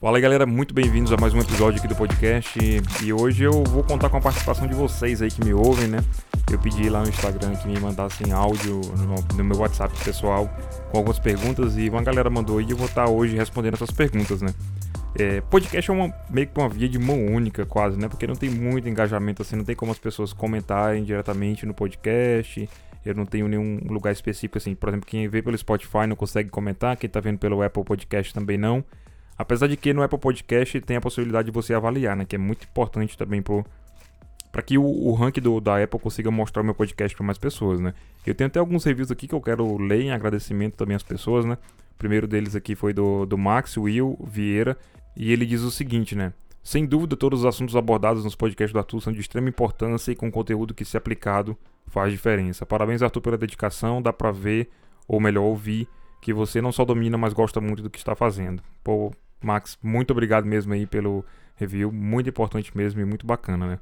Fala aí, galera, muito bem-vindos a mais um episódio aqui do podcast. E hoje eu vou contar com a participação de vocês aí que me ouvem, né? Eu pedi lá no Instagram que me mandassem áudio no, meu WhatsApp pessoal com algumas perguntas e uma galera mandou e eu vou estar hoje respondendo essas perguntas, né? É, podcast é uma, meio que uma via de mão única, quase, né? Porque não tem muito engajamento assim, não tem como as pessoas comentarem diretamente no podcast. Eu não tenho nenhum lugar específico assim. Por exemplo, quem vê pelo Spotify não consegue comentar, quem tá vendo pelo Apple Podcast também não. Apesar de que no Apple Podcast tem a possibilidade de você avaliar, né? Que é muito importante também para que o, o ranking do, da Apple consiga mostrar o meu podcast para mais pessoas, né? Eu tenho até alguns reviews aqui que eu quero ler em agradecimento também às pessoas, né? O primeiro deles aqui foi do, do Max Will Vieira e ele diz o seguinte, né? Sem dúvida, todos os assuntos abordados nos podcasts do Arthur são de extrema importância e com conteúdo que, se aplicado, faz diferença. Parabéns, Arthur, pela dedicação. Dá pra ver, ou melhor, ouvir, que você não só domina, mas gosta muito do que está fazendo. Pô, Max, muito obrigado mesmo aí pelo review, muito importante mesmo e muito bacana, né?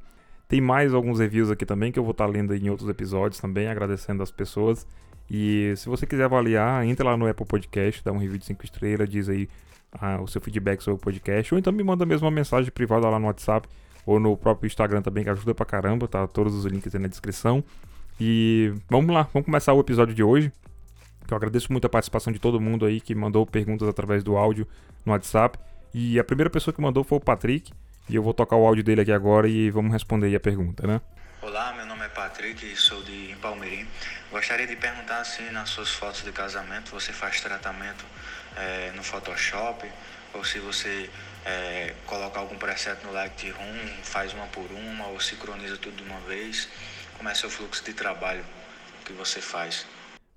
Tem mais alguns reviews aqui também que eu vou estar tá lendo em outros episódios também, agradecendo as pessoas. E se você quiser avaliar, entra lá no Apple Podcast, dá um review de 5 estrelas, diz aí ah, o seu feedback sobre o podcast, ou então me manda mesmo uma mensagem privada lá no WhatsApp ou no próprio Instagram também, que ajuda pra caramba, tá? Todos os links aí na descrição. E vamos lá, vamos começar o episódio de hoje. Eu agradeço muito a participação de todo mundo aí que mandou perguntas através do áudio no WhatsApp. E a primeira pessoa que mandou foi o Patrick. E eu vou tocar o áudio dele aqui agora e vamos responder aí a pergunta, né? Olá, meu nome é Patrick, sou de Palmeirim. Gostaria de perguntar se nas suas fotos de casamento você faz tratamento é, no Photoshop ou se você é, coloca algum preset no Lightroom, faz uma por uma ou sincroniza tudo de uma vez. Como é seu fluxo de trabalho que você faz?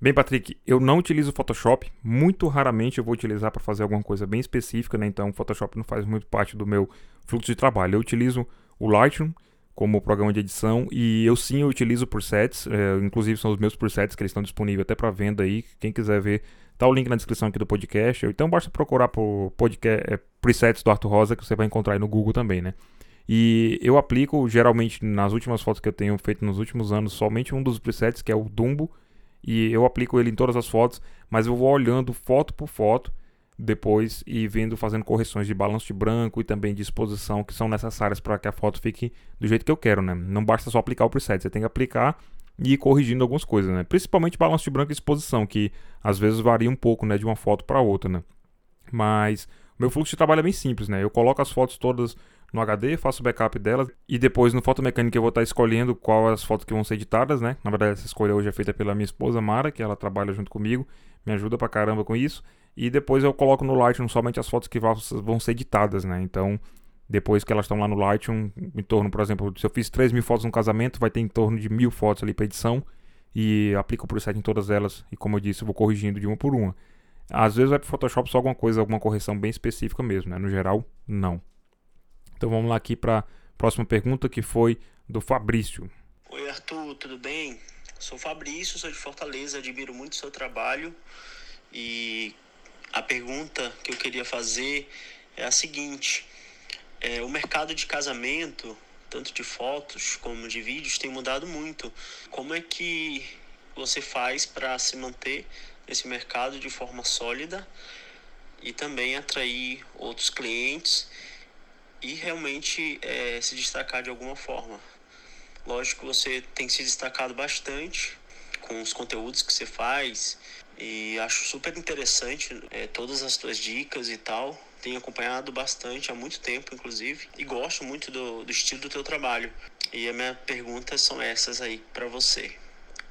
Bem, Patrick, eu não utilizo Photoshop. Muito raramente eu vou utilizar para fazer alguma coisa bem específica, né? Então, Photoshop não faz muito parte do meu fluxo de trabalho. Eu utilizo o Lightroom como programa de edição e eu sim eu utilizo presets, é, inclusive são os meus presets que eles estão disponíveis até para venda aí. Quem quiser ver, tá o link na descrição aqui do podcast. Então, basta procurar por podcast, é, presets do Arthur Rosa que você vai encontrar aí no Google também, né? E eu aplico geralmente nas últimas fotos que eu tenho feito nos últimos anos somente um dos presets que é o Dumbo e eu aplico ele em todas as fotos, mas eu vou olhando foto por foto depois e vendo, fazendo correções de balanço de branco e também de exposição que são necessárias para que a foto fique do jeito que eu quero, né? Não basta só aplicar o preset, você tem que aplicar e ir corrigindo algumas coisas, né? Principalmente balanço de branco e exposição, que às vezes varia um pouco, né, de uma foto para outra, né? Mas o meu fluxo de trabalho é bem simples, né? Eu coloco as fotos todas no HD, faço backup delas e depois no Photo Mechanic eu vou estar escolhendo qual as fotos que vão ser editadas, né? Na verdade, essa escolha hoje é feita pela minha esposa Mara, que ela trabalha junto comigo, me ajuda pra caramba com isso. E depois eu coloco no Lightroom somente as fotos que vão ser editadas, né? Então, depois que elas estão lá no Lightroom, em torno, por exemplo, se eu fiz 3 mil fotos no casamento, vai ter em torno de mil fotos ali para edição e aplico o preset em todas elas. E como eu disse, eu vou corrigindo de uma por uma. Às vezes vai pro Photoshop só alguma coisa, alguma correção bem específica mesmo, né? No geral, não. Então vamos lá aqui para a próxima pergunta que foi do Fabrício. Oi Arthur, tudo bem? Sou Fabrício, sou de Fortaleza, admiro muito o seu trabalho e a pergunta que eu queria fazer é a seguinte: é, o mercado de casamento, tanto de fotos como de vídeos, tem mudado muito. Como é que você faz para se manter nesse mercado de forma sólida e também atrair outros clientes e realmente é, se destacar de alguma forma. Lógico você tem se destacado bastante com os conteúdos que você faz e acho super interessante é, todas as tuas dicas e tal. Tenho acompanhado bastante há muito tempo, inclusive, e gosto muito do, do estilo do teu trabalho. E a minha pergunta são essas aí para você.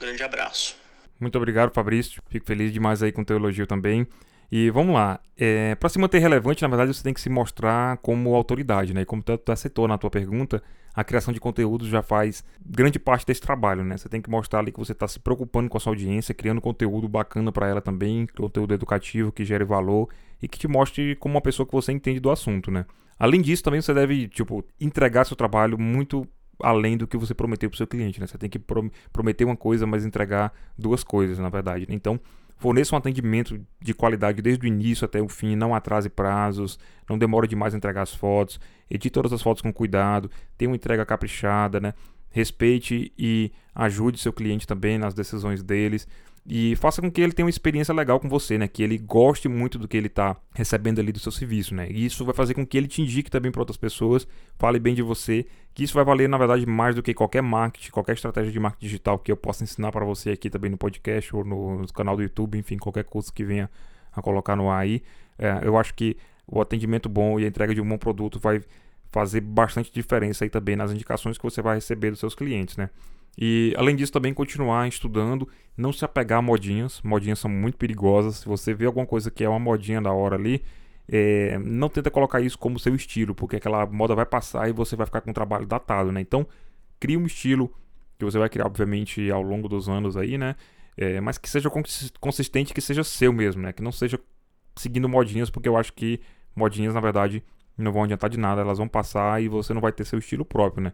Grande abraço. Muito obrigado, Fabrício. Fico feliz demais aí com o teu elogio também. E vamos lá, é, para se manter relevante, na verdade você tem que se mostrar como autoridade, né? E como tu, tu aceitou na tua pergunta, a criação de conteúdo já faz grande parte desse trabalho, né? Você tem que mostrar ali que você está se preocupando com a sua audiência, criando conteúdo bacana para ela também, conteúdo educativo que gere valor e que te mostre como uma pessoa que você entende do assunto, né? Além disso, também você deve, tipo, entregar seu trabalho muito além do que você prometeu para o seu cliente, né? Você tem que prometer uma coisa, mas entregar duas coisas, na verdade. Né? Então, Forneça um atendimento de qualidade desde o início até o fim, não atrase prazos, não demore demais a entregar as fotos, edite todas as fotos com cuidado, tenha uma entrega caprichada, né? Respeite e ajude seu cliente também nas decisões deles. E faça com que ele tenha uma experiência legal com você, né? Que ele goste muito do que ele está recebendo ali do seu serviço, né? E isso vai fazer com que ele te indique também para outras pessoas, fale bem de você, que isso vai valer, na verdade, mais do que qualquer marketing, qualquer estratégia de marketing digital que eu possa ensinar para você aqui também no podcast ou no canal do YouTube, enfim, qualquer curso que venha a colocar no ar aí. É, eu acho que o atendimento bom e a entrega de um bom produto vai fazer bastante diferença aí também nas indicações que você vai receber dos seus clientes, né? E além disso, também continuar estudando, não se apegar a modinhas. Modinhas são muito perigosas. Se você vê alguma coisa que é uma modinha da hora ali, é, não tenta colocar isso como seu estilo, porque aquela moda vai passar e você vai ficar com um trabalho datado, né? Então, crie um estilo que você vai criar, obviamente, ao longo dos anos aí, né? É, mas que seja consistente, que seja seu mesmo, né? Que não seja seguindo modinhas, porque eu acho que modinhas, na verdade, não vão adiantar de nada. Elas vão passar e você não vai ter seu estilo próprio, né?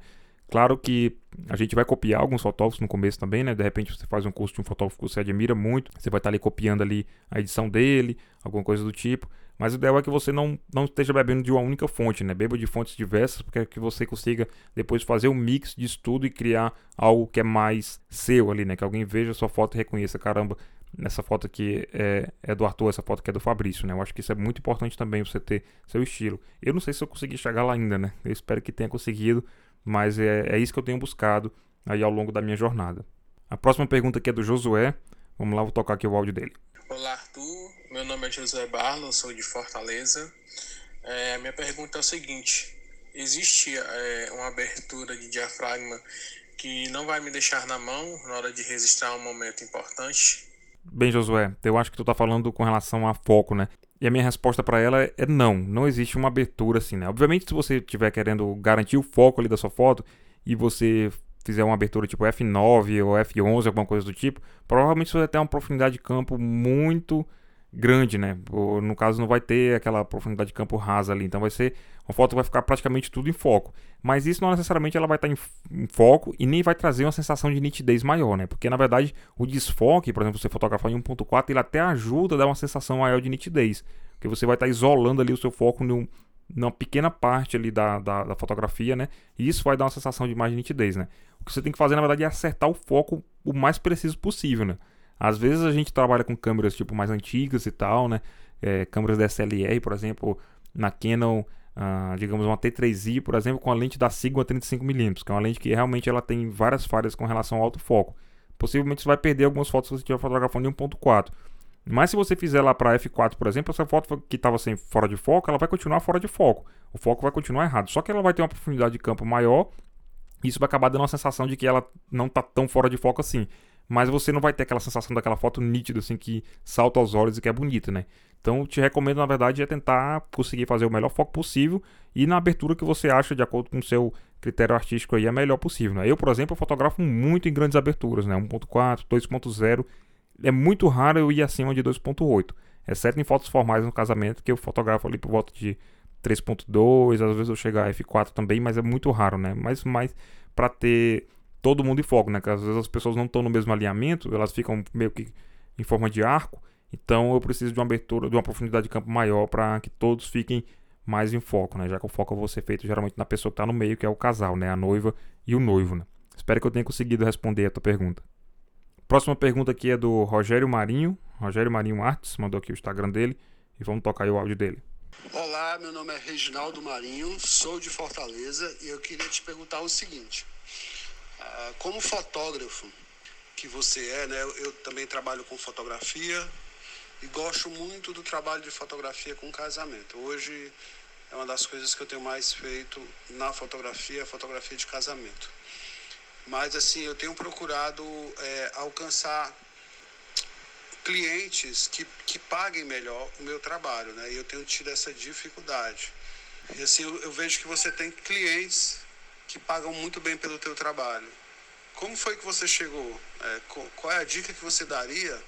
Claro que a gente vai copiar alguns fotógrafos no começo também, né? De repente você faz um curso de um fotógrafo que você admira muito, você vai estar ali copiando ali a edição dele, alguma coisa do tipo. Mas o ideal é que você não, não esteja bebendo de uma única fonte, né? Beba de fontes diversas, porque é que você consiga depois fazer um mix de estudo e criar algo que é mais seu ali, né? Que alguém veja a sua foto e reconheça, caramba, nessa foto aqui é, é do Arthur, essa foto aqui é do Fabrício, né? Eu acho que isso é muito importante também, você ter seu estilo. Eu não sei se eu consegui chegar lá ainda, né? Eu espero que tenha conseguido, mas é, é isso que eu tenho buscado aí ao longo da minha jornada. A próxima pergunta aqui é do Josué. Vamos lá, vou tocar aqui o áudio dele. Olá, Arthur. Meu nome é Josué Barlo, sou de Fortaleza. É, minha pergunta é o seguinte: existe é, uma abertura de diafragma que não vai me deixar na mão na hora de registrar um momento importante? Bem, Josué, eu acho que tu está falando com relação a foco, né? E a minha resposta para ela é não, não existe uma abertura assim, né? Obviamente, se você estiver querendo garantir o foco ali da sua foto e você fizer uma abertura tipo F9 ou F11, alguma coisa do tipo, provavelmente você vai ter uma profundidade de campo muito grande, né? No caso, não vai ter aquela profundidade de campo rasa ali. Então vai ser. Uma foto vai ficar praticamente tudo em foco. Mas isso não necessariamente ela vai estar em, em, foco e nem vai trazer uma sensação de nitidez maior, né? Porque na verdade o desfoque, por exemplo, você fotografar em 1.4, ele até ajuda a dar uma sensação maior de nitidez. Porque você vai estar isolando ali o seu foco num, numa pequena parte ali da, da, da, fotografia, né? E isso vai dar uma sensação de mais de nitidez, né? O que você tem que fazer, na verdade, é acertar o foco o mais preciso possível, né? Às vezes a gente trabalha com câmeras tipo mais antigas e tal, né? É, câmeras DSLR, por exemplo, na Canon, uh, digamos uma T3i, por exemplo, com a lente da Sigma 35mm, que é uma lente que realmente ela tem várias falhas com relação ao autofoco. Possivelmente você vai perder algumas fotos se você estiver fotografando em 1.4. Mas se você fizer lá para f4, por exemplo, essa foto que estava sem fora de foco, ela vai continuar fora de foco. O foco vai continuar errado. Só que ela vai ter uma profundidade de campo maior. E isso vai acabar dando uma sensação de que ela não está tão fora de foco assim mas você não vai ter aquela sensação daquela foto nítida, assim, que salta aos olhos e que é bonita, né? Então, te recomendo, na verdade, é tentar conseguir fazer o melhor foco possível e na abertura que você acha, de acordo com o seu critério artístico aí, é melhor possível, né? Eu, por exemplo, eu fotografo muito em grandes aberturas, né? 1.4, 2.0. É muito raro eu ir acima de 2.8, exceto em fotos formais no casamento, que eu fotografo ali por volta de 3.2, às vezes eu chego a F4 também, mas é muito raro, né? Mas mais para ter todo mundo em foco, né? Que às vezes as pessoas não estão no mesmo alinhamento, elas ficam meio que em forma de arco. Então eu preciso de uma abertura, de uma profundidade de campo maior para que todos fiquem mais em foco, né? Já que o foco vai ser feito geralmente na pessoa que está no meio, que é o casal, né? A noiva e o noivo, né? Espero que eu tenha conseguido responder a tua pergunta. Próxima pergunta aqui é do Rogério Marinho. Rogério Marinho Artes mandou aqui o Instagram dele e vamos tocar aí o áudio dele. Olá, meu nome é Reginaldo Marinho, sou de Fortaleza e eu queria te perguntar o seguinte: como fotógrafo que você é, né? Eu, também trabalho com fotografia e gosto muito do trabalho de fotografia com casamento. Hoje é uma das coisas que eu tenho mais feito na fotografia, fotografia de casamento. Mas assim, eu tenho procurado é, alcançar clientes que, que paguem melhor o meu trabalho, né? E eu tenho tido essa dificuldade. E assim, eu, eu vejo que você tem clientes que pagam muito bem pelo teu trabalho. Como foi que você chegou? É, qual é a dica que você daria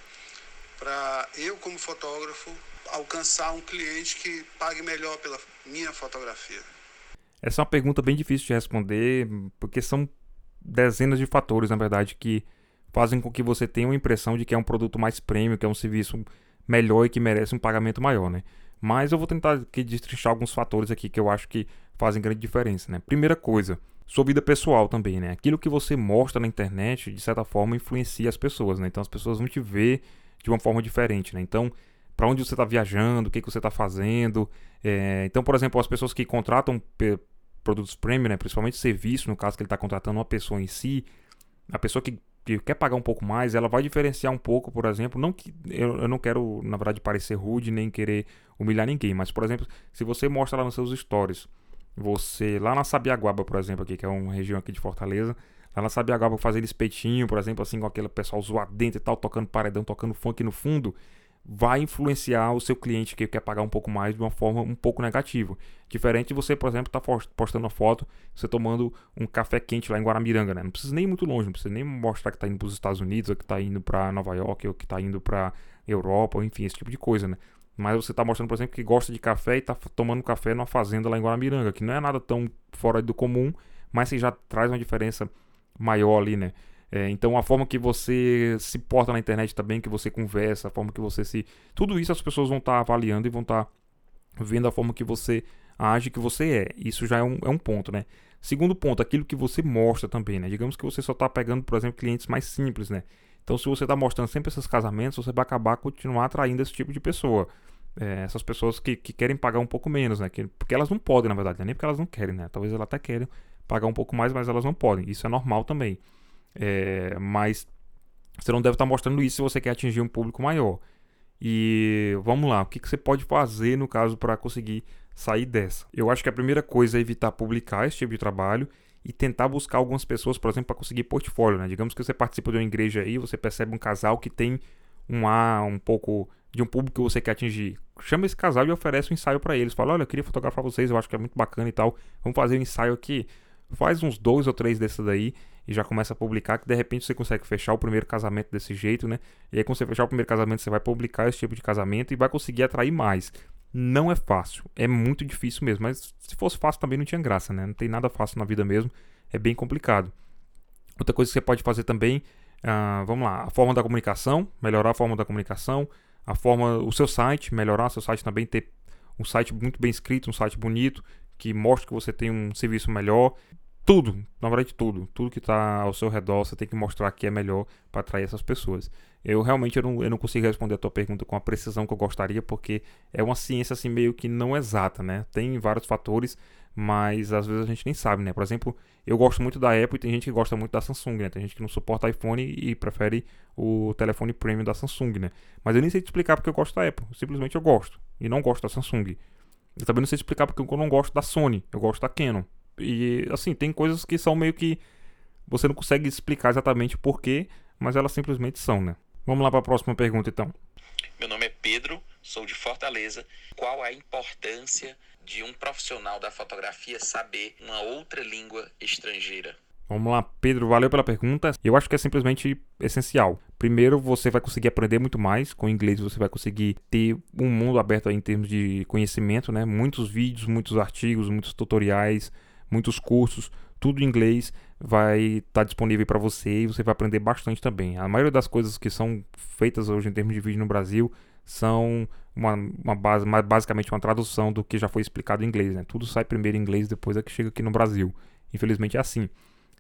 para eu, como fotógrafo, alcançar um cliente que pague melhor pela minha fotografia? Essa é uma pergunta bem difícil de responder, porque são dezenas de fatores, na verdade, que fazem com que você tenha uma impressão de que é um produto mais premium, que é um serviço melhor e que merece um pagamento maior, né? Mas eu vou tentar aqui destrinchar alguns fatores aqui que eu acho que fazem grande diferença, né? Primeira coisa, sua vida pessoal também, né? Aquilo que você mostra na internet, de certa forma, influencia as pessoas, né? Então as pessoas vão te ver de uma forma diferente, né? Então, para onde você está viajando, o que, que você está fazendo. É... Então, por exemplo, as pessoas que contratam produtos premium, né? Principalmente serviço, no caso que ele está contratando uma pessoa em si, a pessoa que que quer pagar um pouco mais, ela vai diferenciar um pouco, por exemplo, não que eu, eu não quero, na verdade, parecer rude nem querer humilhar ninguém, mas por exemplo, se você mostra lá nos seus stories, você lá na Sabiaguaba, por exemplo, aqui, que é uma região aqui de Fortaleza, lá na Sabiaguaba fazer espetinho, por exemplo, assim com aquele pessoal zoadento e tal, tocando paredão, tocando funk no fundo, vai influenciar o seu cliente que quer pagar um pouco mais de uma forma um pouco negativa. Diferente de você, por exemplo, estar tá postando uma foto, você tomando um café quente lá em Guaramiranga, né? Não precisa nem ir muito longe, não precisa nem mostrar que está indo para os Estados Unidos, ou que está indo para Nova York, ou que está indo para Europa, enfim, esse tipo de coisa, né? Mas você está mostrando, por exemplo, que gosta de café e está tomando café numa fazenda lá em Guaramiranga, que não é nada tão fora do comum, mas que já traz uma diferença maior ali, né? É, então a forma que você se porta na internet também, que você conversa, a forma que você se. Tudo isso as pessoas vão estar tá avaliando e vão estar tá vendo a forma que você age, que você é. Isso já é um, é um ponto, né? Segundo ponto, aquilo que você mostra também, né? Digamos que você só está pegando, por exemplo, clientes mais simples, né? Então, se você está mostrando sempre esses casamentos, você vai acabar continuar atraindo esse tipo de pessoa. É, essas pessoas que, que querem pagar um pouco menos, né? Que, porque elas não podem, na verdade, né? nem porque elas não querem, né? Talvez elas até querem pagar um pouco mais, mas elas não podem. Isso é normal também. É, mas você não deve estar mostrando isso se você quer atingir um público maior. E vamos lá, o que, que você pode fazer no caso para conseguir sair dessa? Eu acho que a primeira coisa é evitar publicar esse tipo de trabalho e tentar buscar algumas pessoas, por exemplo, para conseguir portfólio. Né? Digamos que você participa de uma igreja aí, você percebe um casal que tem um um pouco de um público que você quer atingir. Chama esse casal e oferece um ensaio para eles. Fala, olha, eu queria fotografar vocês, eu acho que é muito bacana e tal. Vamos fazer um ensaio aqui. Faz uns dois ou três desses daí e já começa a publicar, que de repente você consegue fechar o primeiro casamento desse jeito, né? E aí quando você fechar o primeiro casamento, você vai publicar esse tipo de casamento e vai conseguir atrair mais. Não é fácil, é muito difícil mesmo, mas se fosse fácil também não tinha graça, né? Não tem nada fácil na vida mesmo, é bem complicado. Outra coisa que você pode fazer também, uh, vamos lá, a forma da comunicação, melhorar a forma da comunicação, a forma, o seu site, melhorar o seu site também, ter um site muito bem escrito, um site bonito, que mostre que você tem um serviço melhor tudo, na verdade tudo, tudo que está ao seu redor, você tem que mostrar que é melhor para atrair essas pessoas. Eu realmente eu não, eu não consigo responder a tua pergunta com a precisão que eu gostaria, porque é uma ciência assim meio que não exata, né? Tem vários fatores, mas às vezes a gente nem sabe, né? Por exemplo, eu gosto muito da Apple e tem gente que gosta muito da Samsung, né? Tem gente que não suporta iPhone e prefere o telefone premium da Samsung, né? Mas eu nem sei te explicar porque eu gosto da Apple, simplesmente eu gosto e não gosto da Samsung. Eu também não sei explicar porque eu não gosto da Sony, eu gosto da Canon. E assim, tem coisas que são meio que você não consegue explicar exatamente porquê, mas elas simplesmente são, né? Vamos lá para a próxima pergunta então. Meu nome é Pedro, sou de Fortaleza. Qual a importância de um profissional da fotografia saber uma outra língua estrangeira? Vamos lá, Pedro, valeu pela pergunta. Eu acho que é simplesmente essencial. Primeiro, você vai conseguir aprender muito mais. Com o inglês, você vai conseguir ter um mundo aberto em termos de conhecimento, né? Muitos vídeos, muitos artigos, muitos tutoriais, muitos cursos, tudo em inglês vai estar tá disponível para você e você vai aprender bastante também. A maioria das coisas que são feitas hoje em termos de vídeo no Brasil são uma, uma base, basicamente uma tradução do que já foi explicado em inglês. Né? Tudo sai primeiro em inglês, depois é que chega aqui no Brasil. Infelizmente é assim.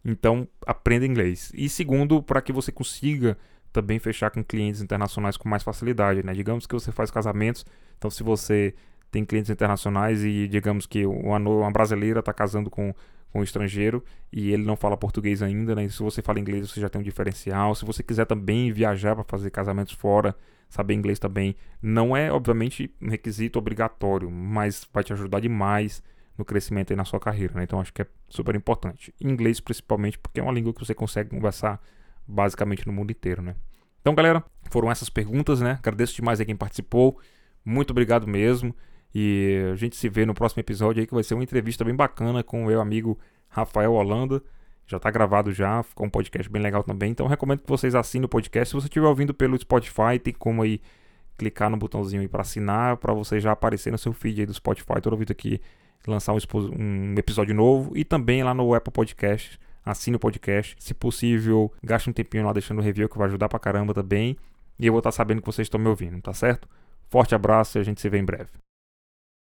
Então, aprenda inglês. E segundo, para que você consiga também fechar com clientes internacionais com mais facilidade. Né? Digamos que você faz casamentos, então se você tem clientes internacionais e digamos que uma, uma brasileira está casando com, com um estrangeiro e ele não fala português ainda, né? Se você fala inglês, você já tem um diferencial. Se você quiser também viajar para fazer casamentos fora, saber inglês também, não é obviamente um requisito obrigatório, mas vai te ajudar demais no crescimento aí na sua carreira, né? Então acho que é super importante. Inglês principalmente porque é uma língua que você consegue conversar basicamente no mundo inteiro, né? Então, galera, foram essas perguntas, né? Agradeço demais a quem participou. Muito obrigado mesmo. E a gente se vê no próximo episódio aí, que vai ser uma entrevista bem bacana com o meu amigo Rafael Holanda. Já está gravado já, ficou um podcast bem legal também. Então recomendo que vocês assinem o podcast. Se você estiver ouvindo pelo Spotify, tem como aí clicar no botãozinho aí para assinar, para você já aparecer no seu feed aí do Spotify toda vez que lançar um, um, episódio novo. E também lá no Apple Podcast, assine o podcast. Se possível, gaste um tempinho lá deixando o review que vai ajudar pra caramba também. E eu vou estar tá sabendo que vocês estão me ouvindo, tá certo? Forte abraço e a gente se vê em breve.